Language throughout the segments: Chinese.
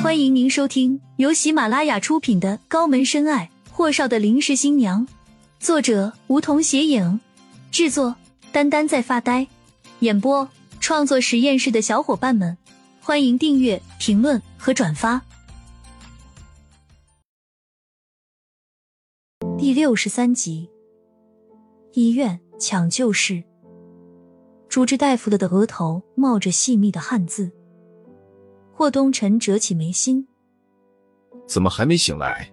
欢迎您收听由喜马拉雅出品的《高门深爱：霍少的临时新娘》，作者梧桐斜影，制作丹丹在发呆，演播创作实验室的小伙伴们，欢迎订阅、评论和转发。第六十三集，医院抢救室，主治大夫的的额头冒着细密的汗渍。霍东辰折起眉心，怎么还没醒来？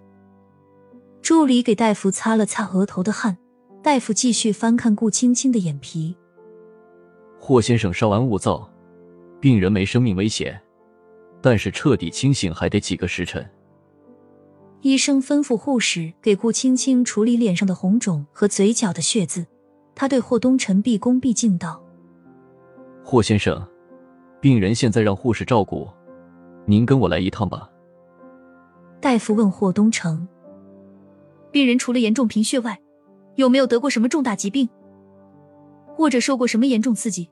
助理给大夫擦了擦额头的汗，大夫继续翻看顾青青的眼皮。霍先生稍安勿躁，病人没生命危险，但是彻底清醒还得几个时辰。医生吩咐护士给顾青青处理脸上的红肿和嘴角的血渍。他对霍东辰毕恭毕敬道：“霍先生，病人现在让护士照顾。”您跟我来一趟吧。大夫问霍东城：“病人除了严重贫血外，有没有得过什么重大疾病，或者受过什么严重刺激？”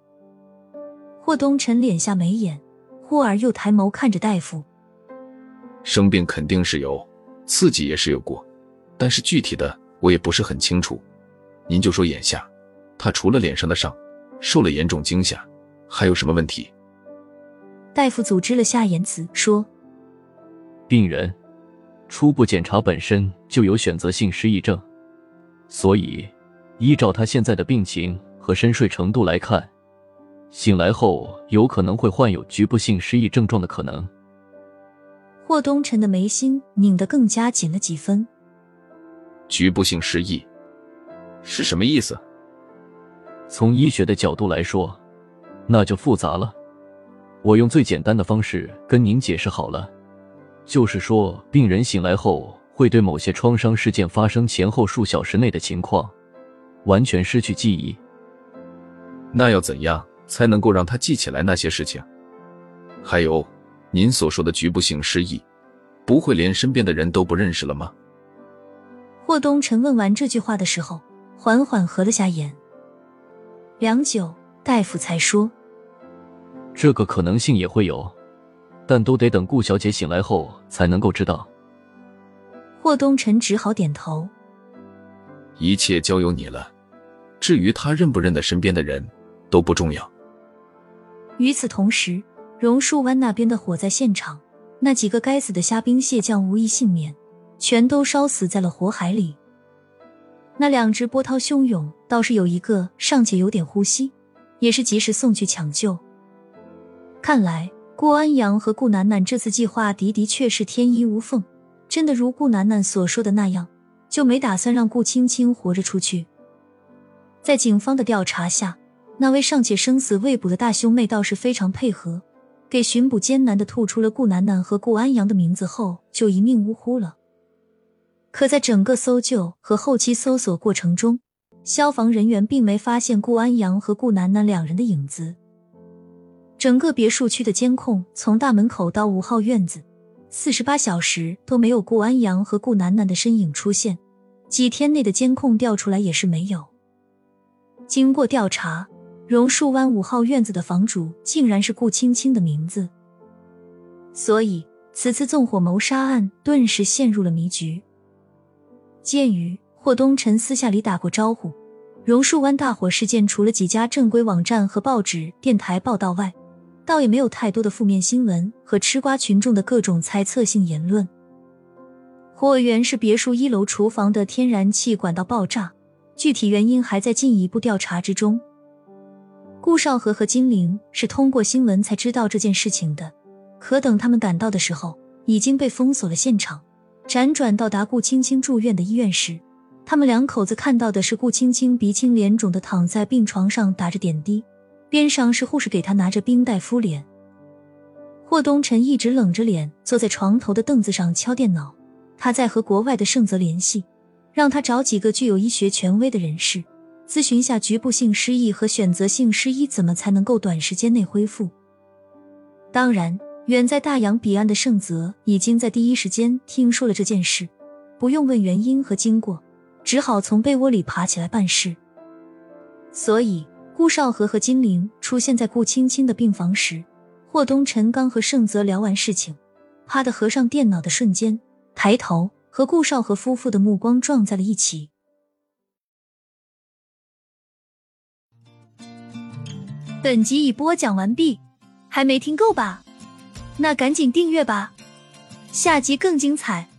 霍东辰敛下眉眼，忽而又抬眸看着大夫：“生病肯定是有，刺激也是有过，但是具体的我也不是很清楚。您就说眼下，他除了脸上的伤，受了严重惊吓，还有什么问题？”大夫组织了下言辞，说：“病人初步检查本身就有选择性失忆症，所以依照他现在的病情和深睡程度来看，醒来后有可能会患有局部性失忆症状的可能。”霍东辰的眉心拧得更加紧了几分。局部性失忆是什么意思？从医学的角度来说，那就复杂了。我用最简单的方式跟您解释好了，就是说，病人醒来后会对某些创伤事件发生前后数小时内的情况，完全失去记忆。那要怎样才能够让他记起来那些事情？还有，您所说的局部性失忆，不会连身边的人都不认识了吗？霍东辰问完这句话的时候，缓缓合了下眼，良久，大夫才说。这个可能性也会有，但都得等顾小姐醒来后才能够知道。霍东辰只好点头。一切交由你了，至于他认不认得身边的人，都不重要。与此同时，榕树湾那边的火灾现场，那几个该死的虾兵蟹将无一幸免，全都烧死在了火海里。那两只波涛汹涌，倒是有一个尚且有点呼吸，也是及时送去抢救。看来顾安阳和顾楠楠这次计划的的确是天衣无缝，真的如顾楠楠所说的那样，就没打算让顾青青活着出去。在警方的调查下，那位尚且生死未卜的大兄妹倒是非常配合，给巡捕艰难的吐出了顾楠楠和顾安阳的名字后，就一命呜呼了。可在整个搜救和后期搜索过程中，消防人员并没发现顾安阳和顾楠楠两人的影子。整个别墅区的监控，从大门口到五号院子，四十八小时都没有顾安阳和顾楠楠的身影出现。几天内的监控调出来也是没有。经过调查，榕树湾五号院子的房主竟然是顾青青的名字，所以此次纵火谋杀案顿时陷入了迷局。鉴于霍东辰私下里打过招呼，榕树湾大火事件除了几家正规网站和报纸、电台报道外，倒也没有太多的负面新闻和吃瓜群众的各种猜测性言论。火源是别墅一楼厨房的天然气管道爆炸，具体原因还在进一步调查之中。顾少河和金玲是通过新闻才知道这件事情的，可等他们赶到的时候，已经被封锁了现场。辗转到达顾青青住院的医院时，他们两口子看到的是顾青青鼻青脸肿的躺在病床上打着点滴。边上是护士给他拿着冰袋敷脸。霍东辰一直冷着脸坐在床头的凳子上敲电脑，他在和国外的盛泽联系，让他找几个具有医学权威的人士咨询下局部性失忆和选择性失忆怎么才能够短时间内恢复。当然，远在大洋彼岸的盛泽已经在第一时间听说了这件事，不用问原因和经过，只好从被窝里爬起来办事。所以。顾少河和金玲出现在顾青青的病房时，霍东辰刚和盛泽聊完事情，啪的合上电脑的瞬间，抬头和顾少和夫妇的目光撞在了一起。本集已播讲完毕，还没听够吧？那赶紧订阅吧，下集更精彩。